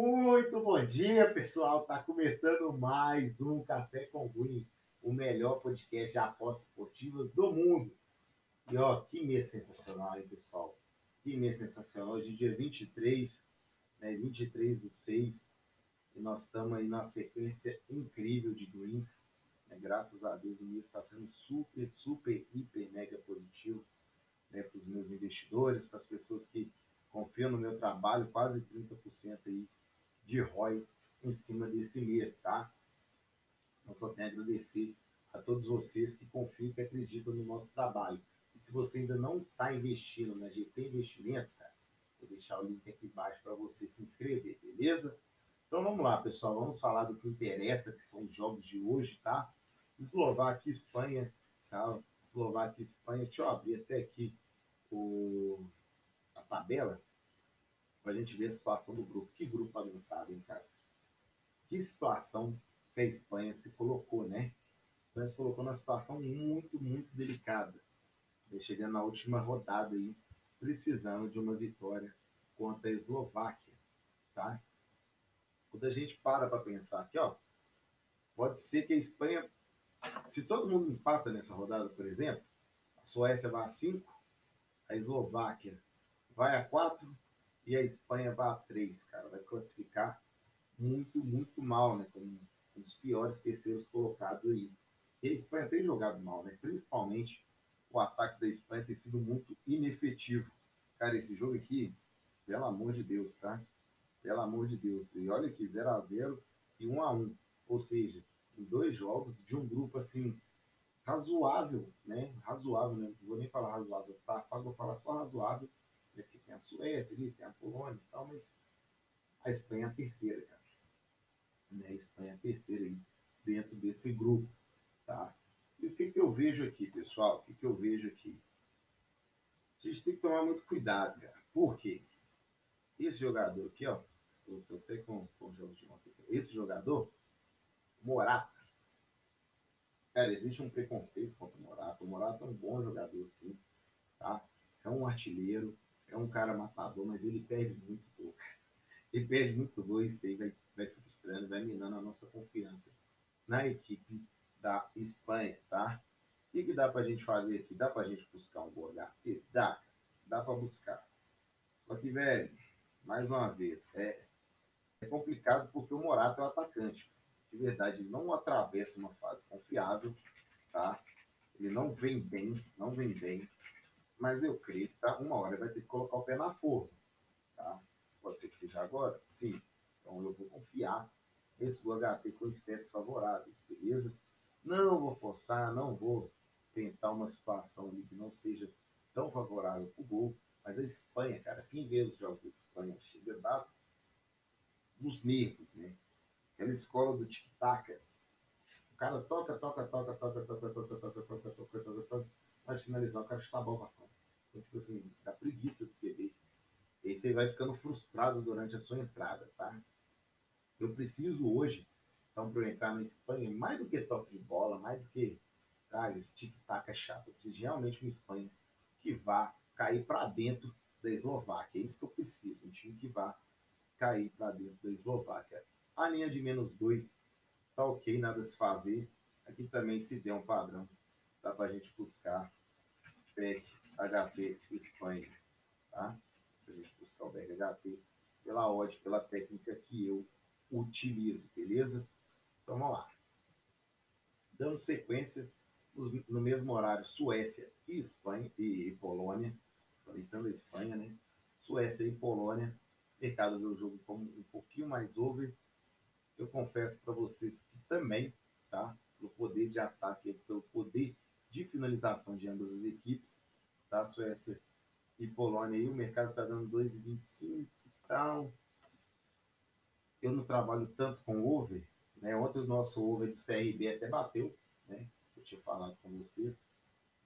Muito bom dia, pessoal. Tá começando mais um Café com Win, o melhor podcast de apostas esportivas do mundo. E ó, que mês sensacional, hein, pessoal? Que mês sensacional. Hoje, dia 23, né? 23 do 6. E nós estamos aí na sequência incrível de greens. Né? Graças a Deus, o mês está sendo super, super, hiper, mega positivo né? para os meus investidores, para as pessoas que confiam no meu trabalho, quase 30% aí de ROI em cima desse mês, tá? Eu só tenho a agradecer a todos vocês que confiam e acreditam no nosso trabalho. E se você ainda não está investindo na GT Investimentos, cara, vou deixar o link aqui embaixo para você se inscrever, beleza? Então vamos lá, pessoal, vamos falar do que interessa, que são os jogos de hoje, tá? Eslováquia e Espanha, tá? Eslováquia e Espanha, deixa eu abrir até aqui o, a tabela a gente ver a situação do grupo. Que grupo avançado, hein, cara? Que situação que a Espanha se colocou, né? A Espanha se colocou numa situação muito, muito delicada. Chegando na última rodada aí, precisando de uma vitória contra a Eslováquia, tá? Quando a gente para para pensar aqui, ó, pode ser que a Espanha, se todo mundo empata nessa rodada, por exemplo, a Suécia vai a 5, a Eslováquia vai a 4 e a Espanha vai a 3, cara. Vai classificar muito, muito mal, né? Como um dos piores terceiros colocados aí. E a Espanha tem jogado mal, né? Principalmente o ataque da Espanha tem sido muito inefetivo. Cara, esse jogo aqui, pelo amor de Deus, tá? Pelo amor de Deus. E olha aqui, 0 a 0 e 1 a 1 Ou seja, em dois jogos de um grupo assim, razoável, né? Razoável, né? Não vou nem falar razoável, tá? Vou falar só razoável porque tem a Suécia ali, tem a Polônia e tal, mas a Espanha é a terceira, cara. Né? A Espanha é a terceira aí, dentro desse grupo, tá? E o que, que eu vejo aqui, pessoal? O que, que eu vejo aqui? A gente tem que tomar muito cuidado, cara. Por quê? Esse jogador aqui, ó, eu tô até com, com jogos de ontem. Esse jogador, Morata, cara, existe um preconceito contra o Morata. O Morata é um bom jogador, sim, tá? É um artilheiro, é um cara matador, mas ele perde muito pouco. Ele perde muito gol e isso aí vai, vai frustrando, vai minando a nossa confiança na equipe da Espanha, tá? O que, que dá pra gente fazer aqui? Dá pra gente buscar um gol HP? Dá, dá pra buscar. Só que, velho, mais uma vez, é, é complicado porque o Morata é o atacante. De verdade, ele não atravessa uma fase confiável, tá? Ele não vem bem, não vem bem mas eu creio que tá, uma hora vai ter que colocar o pé na forma. Tá? Pode ser que seja agora? Sim. Então eu vou confiar nesse HT com estéticos favoráveis, beleza? Não vou forçar, não vou tentar uma situação ali que não seja tão favorável para o gol. Mas a Espanha, cara, quem vê os jogos da Espanha chega dar nos nervos, né? Aquela escola do tic-tac. O cara toca, toca, toca, toca, toca, toca, toca, toca, toca, toca, toca, toca, vai finalizar, o cara chuta a bola pra fora. Então, tipo assim, dá preguiça de ver. E aí você vai ficando frustrado durante a sua entrada, tá? Eu preciso hoje, então, para eu entrar na Espanha, mais do que toque de bola, mais do que, cara, esse tic-tac é chato. Eu preciso realmente uma Espanha que vá cair para dentro da Eslováquia. É isso que eu preciso, um time que vá cair para dentro da Eslováquia. A linha de menos dois tá ok, nada se fazer. Aqui também se der um padrão, dá para a gente buscar PEC HP Espanha, tá? Para a gente buscar o BEC HP pela odd, pela técnica que eu utilizo, beleza? Então vamos lá. Dando sequência, no mesmo horário, Suécia e Espanha e Polônia, conectando a Espanha, né? Suécia e Polônia, mercado do jogo como um pouquinho mais over. Eu confesso para vocês que também, tá? Pelo poder de ataque, pelo poder de finalização de ambas as equipes, tá? Suécia e Polônia aí, o mercado está dando 2,25 então eu não trabalho tanto com over, né? Ontem o nosso over do CRB até bateu, né? Eu tinha falado com vocês,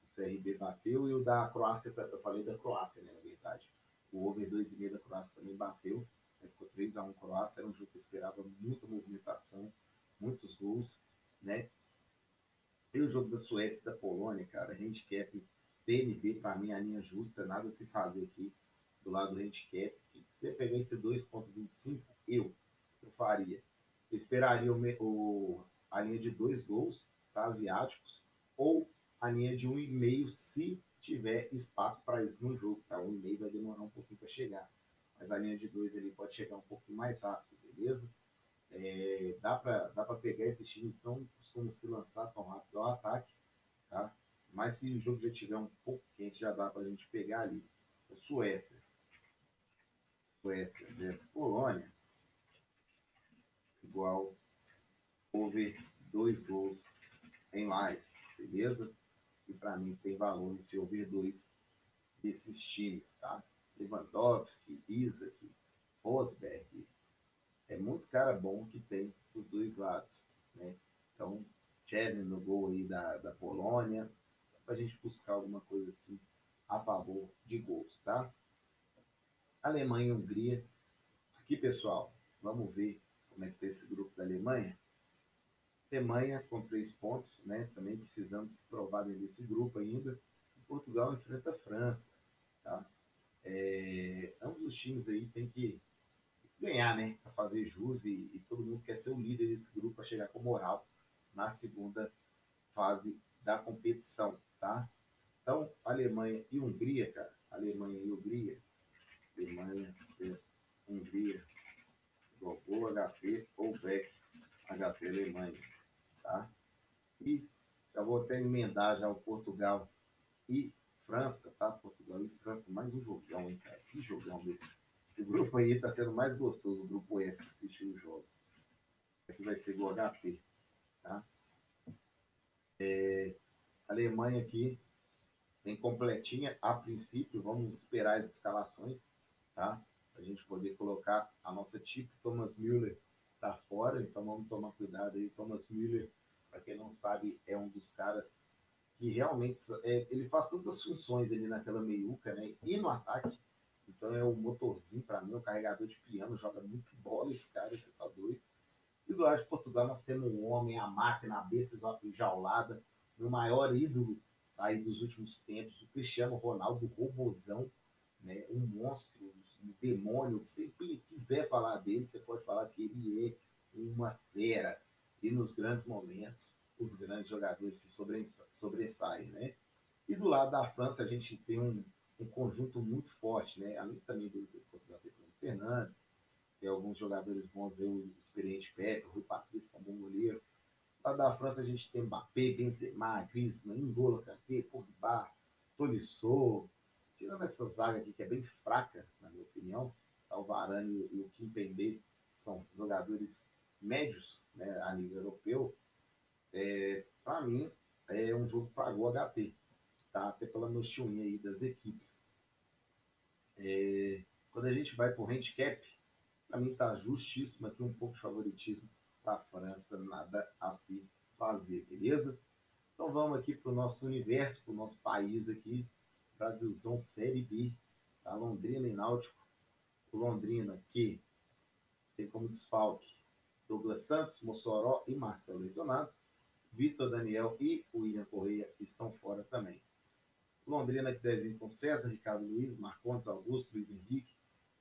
o CRB bateu e o da Croácia, eu falei da Croácia, né? Na verdade, o over 2,5 da Croácia também bateu, né? ficou 3x1 Croácia, era um jogo que esperava muita movimentação, muitos gols, né? E o jogo da Suécia e da Polônia, cara, handicap TNB, para mim, a linha justa, nada se fazer aqui do lado do handicap, você pegar esse 2,25, eu, eu faria. Eu esperaria o, o, a linha de dois gols para asiáticos ou a linha de 1,5 se tiver espaço para isso no jogo. Tá? 1,5 vai demorar um pouquinho para chegar. Mas a linha de dois ele pode chegar um pouquinho mais rápido, beleza? É, dá para dá pegar esses times não costumam se lançar tão rápido ao ataque, tá? Mas se o jogo já tiver um pouco quente, já dá para a gente pegar ali. O Suécia. Suécia versus Polônia. Igual over dois gols em live, beleza? E para mim tem valor esse over dois desses times, tá? Lewandowski, Isaac, Rosberg, é muito cara bom que tem os dois lados, né? Então, Chesney no gol aí da, da Polônia, para a gente buscar alguma coisa assim a favor de gols, tá? Alemanha e Hungria. Aqui, pessoal, vamos ver como é que tá esse grupo da Alemanha. Alemanha com três pontos, né? Também precisando se provar desse grupo ainda. Portugal enfrenta a França, tá? É, ambos os times aí tem que ganhar, né? Para fazer jus e, e, todo mundo quer ser o líder desse grupo para chegar com moral na segunda fase da competição, tá? Então, Alemanha e Hungria, cara. Alemanha e Hungria. Alemanha versus Hungria. Gol HP ou Beck HP Alemanha, tá? E já vou até emendar já o Portugal e França, tá? Portugal e França, mais um jogão, hein, cara? Que jogão desse esse grupo aí está sendo mais gostoso, o grupo F, assistir os jogos. Aqui vai ser o HP. Tá? É, Alemanha aqui tem completinha a princípio. Vamos esperar as escalações, tá? A gente poder colocar a nossa tipo. Thomas Müller tá fora, então vamos tomar cuidado aí. Thomas Müller, para quem não sabe, é um dos caras que realmente é, ele faz todas as funções ali naquela meiuca, né? E no ataque então é o motorzinho mim, o carregador de piano, joga muito bola esse cara, você tá doido. E do lado de Portugal nós temos um homem, a máquina, a besta enjaulada, meu maior ídolo aí dos últimos tempos, o Cristiano Ronaldo, o robozão, né? um monstro, um demônio, que você quiser falar dele, você pode falar que ele é uma fera. E nos grandes momentos, os grandes jogadores se sobressaem, né? E do lado da França, a gente tem um um conjunto muito forte, né? Além também do, do Portugal o Fernandes, tem alguns jogadores bons, eu, o experiente Pepe, o Rui Patrício, que é bom goleiro. Lá da França a gente tem Mbappé, Benzema, Griezmann, N'Golo Kanté, Pogba, Tolisso. Tirando essa zaga aqui que é bem fraca, na minha opinião, tá o Varane e o Kimpembe são jogadores médios né, a nível europeu. É, para mim, é um jogo para o HT tá? Até pela noxinha aí das equipes. É, quando a gente vai para o handicap, para mim está justíssimo aqui um pouco de favoritismo para a França, nada a se fazer, beleza? Então vamos aqui para o nosso universo, para o nosso país aqui, Brasilzão Série B, tá? Londrina e Náutico. O Londrina que tem como desfalque Douglas Santos, Mossoró e Marcelo lesionados. Vitor Daniel e William Correia estão fora também. Londrina que deve vir com César, Ricardo Luiz, Marcondes Augusto, Luiz Henrique,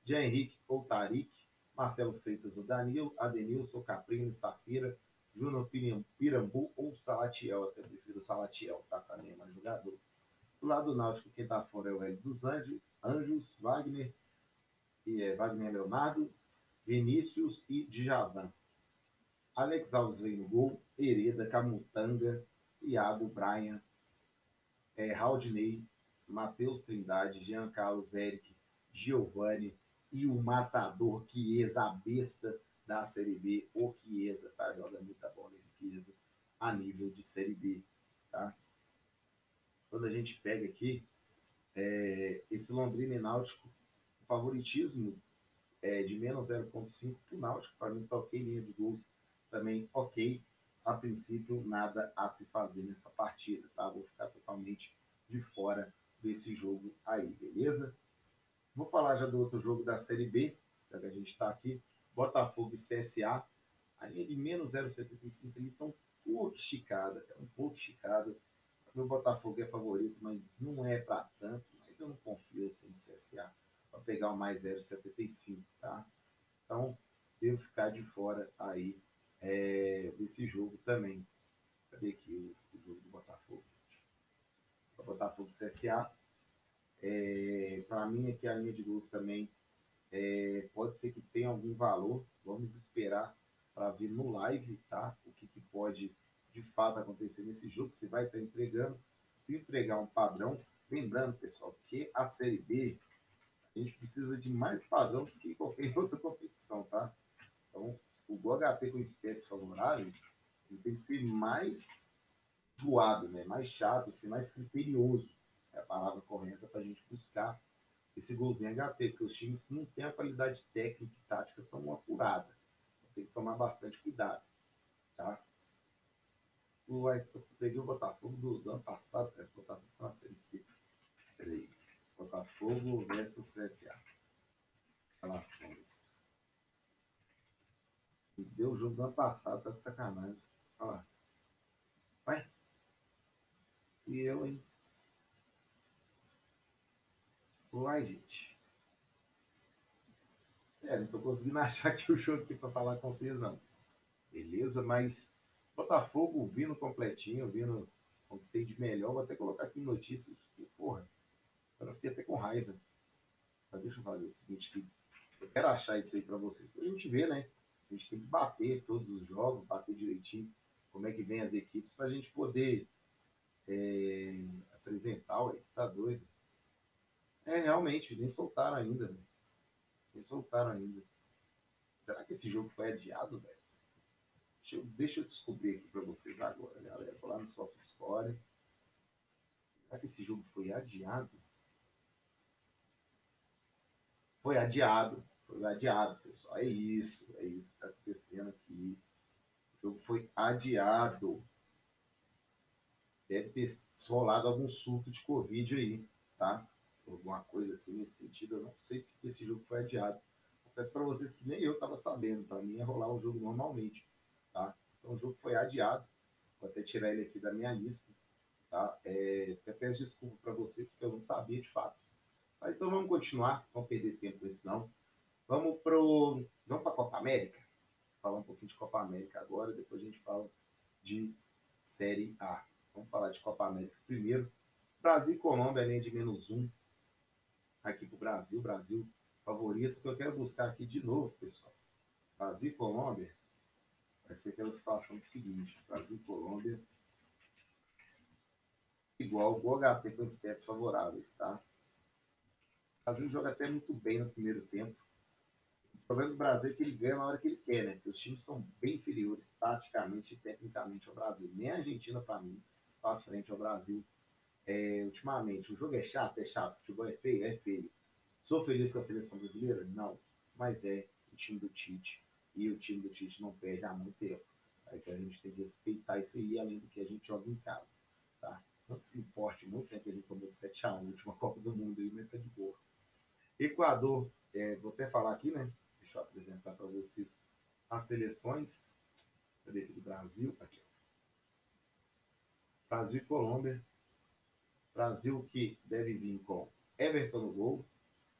Jean Henrique ou Tarik, Marcelo Freitas ou Danilo, Adenilson, Caprini, Safira, Júnior Pirambu ou Salatiel, até prefiro Salatiel, tá? Também é mais jogador. Do lado do Náutico, quem tá fora é o Hélio dos Anjos, Anjos Wagner, e é Wagner Leonardo, Vinícius e Djavan. Alex Alves vem no gol, Hereda, Camutanga, Iago, Brian, é, Raudney, Matheus Trindade, Jean Carlos Eric, Giovanni e o matador Chiesa, a besta da Série B, o Chiesa, tá? Joga muita bola esquerda a nível de Série B, tá? Quando a gente pega aqui, é, esse Londrina e Náutico, o favoritismo é de menos 0.5 para o Náutico, para mim tá ok, linha de gols também ok, a princípio, nada a se fazer nessa partida, tá? Vou ficar totalmente de fora desse jogo aí, beleza? Vou falar já do outro jogo da Série B, já que a gente está aqui. Botafogo e CSA. A linha de menos 0,75 ali está um pouco esticada, é um pouco esticada. O Botafogo é favorito, mas não é para tanto. Mas eu não confio assim em CSA. para pegar o mais 0,75, tá? Então, devo ficar de fora aí é, desse jogo também. Cadê aqui o, o jogo do Botafogo? O Botafogo CSA. É, para mim, aqui a linha de gols também é, pode ser que tenha algum valor. Vamos esperar para ver no live, tá? O que, que, pode de fato acontecer nesse jogo. Você vai estar entregando. Se entregar um padrão, lembrando, pessoal, que a Série B a gente precisa de mais padrão do que qualquer outra competição, tá? Então, o GHT com stats favoráveis, ele tem que ser mais doado, né? mais chato, ser mais criterioso. É a palavra correta para a gente buscar esse golzinho HT, porque os times não têm a qualidade técnica e tática tão apurada. Tem que tomar bastante cuidado. Tá? O, peguei o Botafogo do, do ano passado, cara. Botafogo com a Série C. Peraí. Botafogo versus CSA. Relações. E deu o jogo do ano passado, tá de sacanagem. Olha lá. Vai. E eu, hein? Gente. É, não tô conseguindo achar aqui o jogo aqui pra falar com vocês, não. Beleza, mas Botafogo vindo completinho, vindo o que tem de melhor. Vou até colocar aqui notícias. Porque, porra, eu fiquei até com raiva. Mas deixa eu fazer o seguinte aqui. Eu quero achar isso aí pra vocês, pra gente ver, né? A gente tem que bater todos os jogos, bater direitinho como é que vem as equipes pra gente poder é, apresentar, ué, tá doido. É, realmente, nem soltaram ainda, né? Nem soltaram ainda. Será que esse jogo foi adiado, velho? Deixa eu, deixa eu descobrir aqui pra vocês agora, galera. Vou lá no Soft. Será que esse jogo foi adiado? Foi adiado. Foi adiado, pessoal. É isso. É isso que está acontecendo aqui. O jogo foi adiado. Deve ter rolado algum surto de Covid aí, tá? Alguma coisa assim nesse sentido. Eu não sei porque esse jogo foi adiado. Confesso para vocês que nem eu estava sabendo. Para mim ia rolar o jogo normalmente, tá? Então o jogo foi adiado. Vou até tirar ele aqui da minha lista, tá? É, até peço desculpa para vocês porque eu não sabia de fato. Tá, então vamos continuar, não perder tempo com isso não. Vamos pro. Vamos para Copa América? Falar um pouquinho de Copa América agora, depois a gente fala de Série A. Vamos falar de Copa América primeiro. Brasil e Colômbia, além de menos um. Aqui pro Brasil, Brasil favorito, que eu quero buscar aqui de novo, pessoal. Brasil e Colômbia vai ser aquela situação do seguinte: Brasil e Colômbia igual o HT com stats favoráveis, tá? O Brasil joga até muito bem no primeiro tempo. O problema do Brasil é que ele ganha na hora que ele quer, né? Porque os times são bem inferiores, taticamente e tecnicamente, ao Brasil. Nem a Argentina, para mim, faz frente ao Brasil é, ultimamente. O jogo é chato, é chato. O futebol é feio, é feio. Sou feliz com a seleção brasileira? Não. Mas é o time do Tite. E o time do Tite não perde há muito tempo. Aí que a gente tem que respeitar isso aí, além do que a gente joga em casa. Tá? Não se importe muito, né? Que a gente de 7x1 na última Copa do Mundo aí, mas tá de boa. Equador, é, vou até falar aqui, né? Deixa eu apresentar para vocês as seleções. Cadê aqui do Brasil? Aqui. Brasil e Colômbia. Brasil que deve vir com Everton no gol,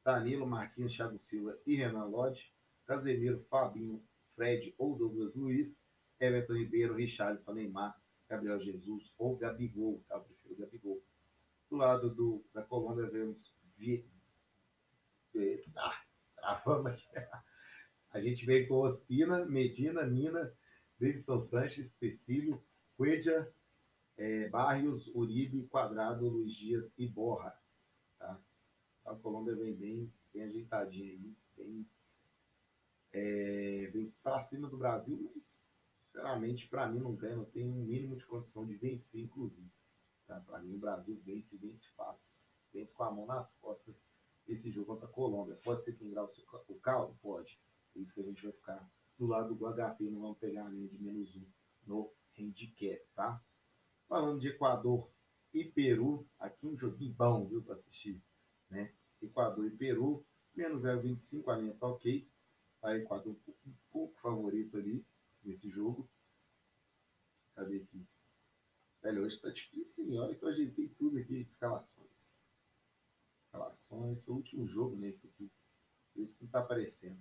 Danilo, Marquinhos, Thiago Silva e Renan Lodge, Casemiro, Fabinho, Fred ou Douglas Luiz, Everton Ribeiro, Richarlison, Neymar, Gabriel Jesus ou Gabigol, tá? Eu prefiro Gabigol. Do lado do, da Colômbia vemos Vi, ah, travando aqui. A gente vem com Ospina, Medina, Nina, Davidson Sanches, Tecílio, Cueja, é, Barrios, Uribe, Quadrado, Luiz Dias e Borra. Tá? A Colômbia vem bem, bem ajeitadinha aí, bem, é, bem para cima do Brasil, mas sinceramente para mim não ganha, não tem um mínimo de condição de vencer, inclusive. Tá? Para mim o Brasil vence, vence fácil, vence com a mão nas costas esse jogo contra a Colômbia. Pode ser que engraue o caldo? Pode. Por isso que a gente vai ficar do lado do HP, não vamos pegar a linha de menos um no handicap, tá? Falando de Equador e Peru, aqui um joguinho bom, viu, para assistir, né? Equador e Peru, menos 0,25, a linha tá ok. Tá Equador um pouco, favorito ali nesse jogo. Cadê aqui? Velho, hoje tá difícil, hein? Olha que eu ajeitei tudo aqui de escalações. Relações, foi o último jogo nesse aqui. Por isso que não tá aparecendo.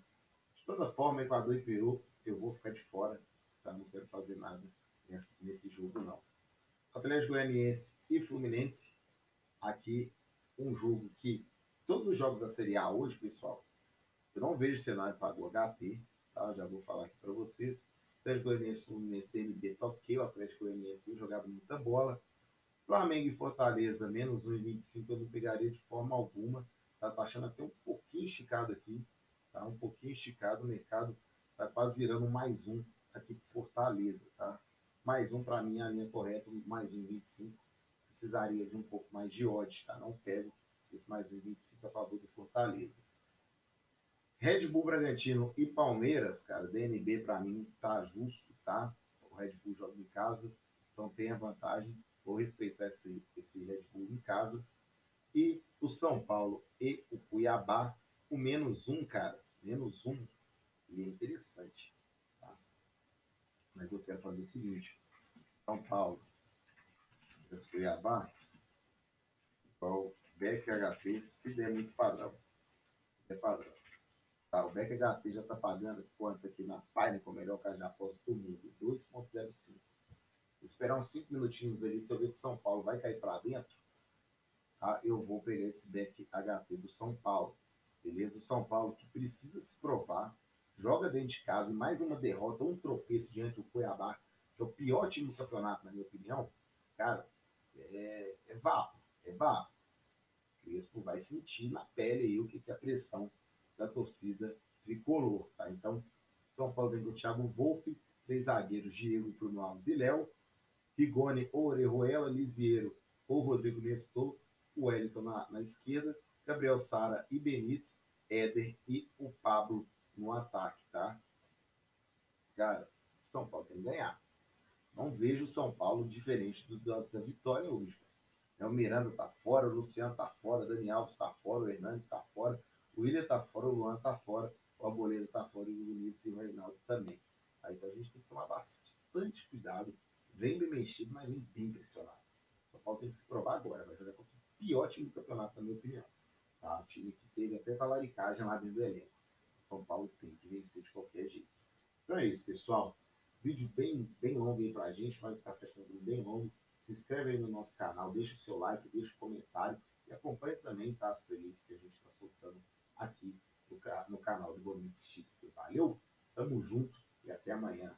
De toda forma, Equador e Peru, eu vou ficar de fora, tá? Não quero fazer nada nesse, nesse jogo, não. Atlético Goianiense e Fluminense, aqui um jogo que todos os jogos da Série A hoje, pessoal, eu não vejo cenário para o HT, tá? Já vou falar aqui para vocês. Atlético Goianiense, Fluminense, DNB, toquei o Atlético Goianiense, tem jogado muita bola. Flamengo e Fortaleza, menos 1,25 eu não pegaria de forma alguma. Tá, tá achando até um pouquinho esticado aqui, tá? Um pouquinho esticado, o mercado tá quase virando mais um aqui pro Fortaleza, tá? Mais um para mim a linha correta, mais um 25. Precisaria de um pouco mais de odds, tá? Não pego esse mais um 25 a favor do Fortaleza. Red Bull Bragantino e Palmeiras, cara, DNB para mim tá justo, tá? O Red Bull joga em casa, então tem a vantagem. Vou respeitar esse, esse Red Bull em casa. E o São Paulo e o Cuiabá, o menos um, cara, menos um. E é interessante? Mas eu quero fazer o seguinte: São Paulo, esse Cuiabá, qual Beck HP, se der muito padrão. É padrão. Tá, o Beck HP já está pagando quanto aqui na página com o melhor caixa aposta do mundo? 2,05. Esperar uns 5 minutinhos ali, se eu ver que São Paulo vai cair para dentro, tá? eu vou pegar esse Beck HT do São Paulo. Beleza? O São Paulo que precisa se provar, joga dentro de casa e mais uma derrota, um tropeço diante do Cuiabá, que é o pior time do campeonato, na minha opinião. Cara, é, é vapo, é. Crespo vai sentir na pele aí o que, que é a pressão da torcida tricolor, tá? Então, São Paulo vem do Thiago Volpe, três zagueiros, Diego, Bruno Alves e Léo, Rigoni, Orejuela, Lisiero ou Rodrigo Nestor, o Wellington na, na esquerda, Gabriel Sara e Benítez, Éder e o Pablo no ataque, tá? Cara, São Paulo tem que ganhar. Não vejo o São Paulo diferente do, da, da vitória hoje. É, o Miranda tá fora, o Luciano tá fora, o Dani Alves tá fora, o Hernandes tá fora, o William tá fora, o Luan tá fora, o Arboleda tá fora, e o Vinícius e o Reinaldo também. Aí então a gente tem que tomar bastante cuidado. Vem bem mexido, mas vem bem pressionado. São Paulo tem que se provar agora. Vai jogar contra o pior time do campeonato, na minha opinião. Tá? O time que teve até talaricagem lá dentro do elenco. São Paulo tem que vencer de qualquer jeito. Então é isso, pessoal. Vídeo bem, bem longo aí pra gente, mas o café com bem longo. Se inscreve aí no nosso canal, deixa o seu like, deixa o comentário e acompanhe também tá, as playlists que a gente está soltando aqui no, no canal do Bonitos Chips. Valeu, tamo junto e até amanhã.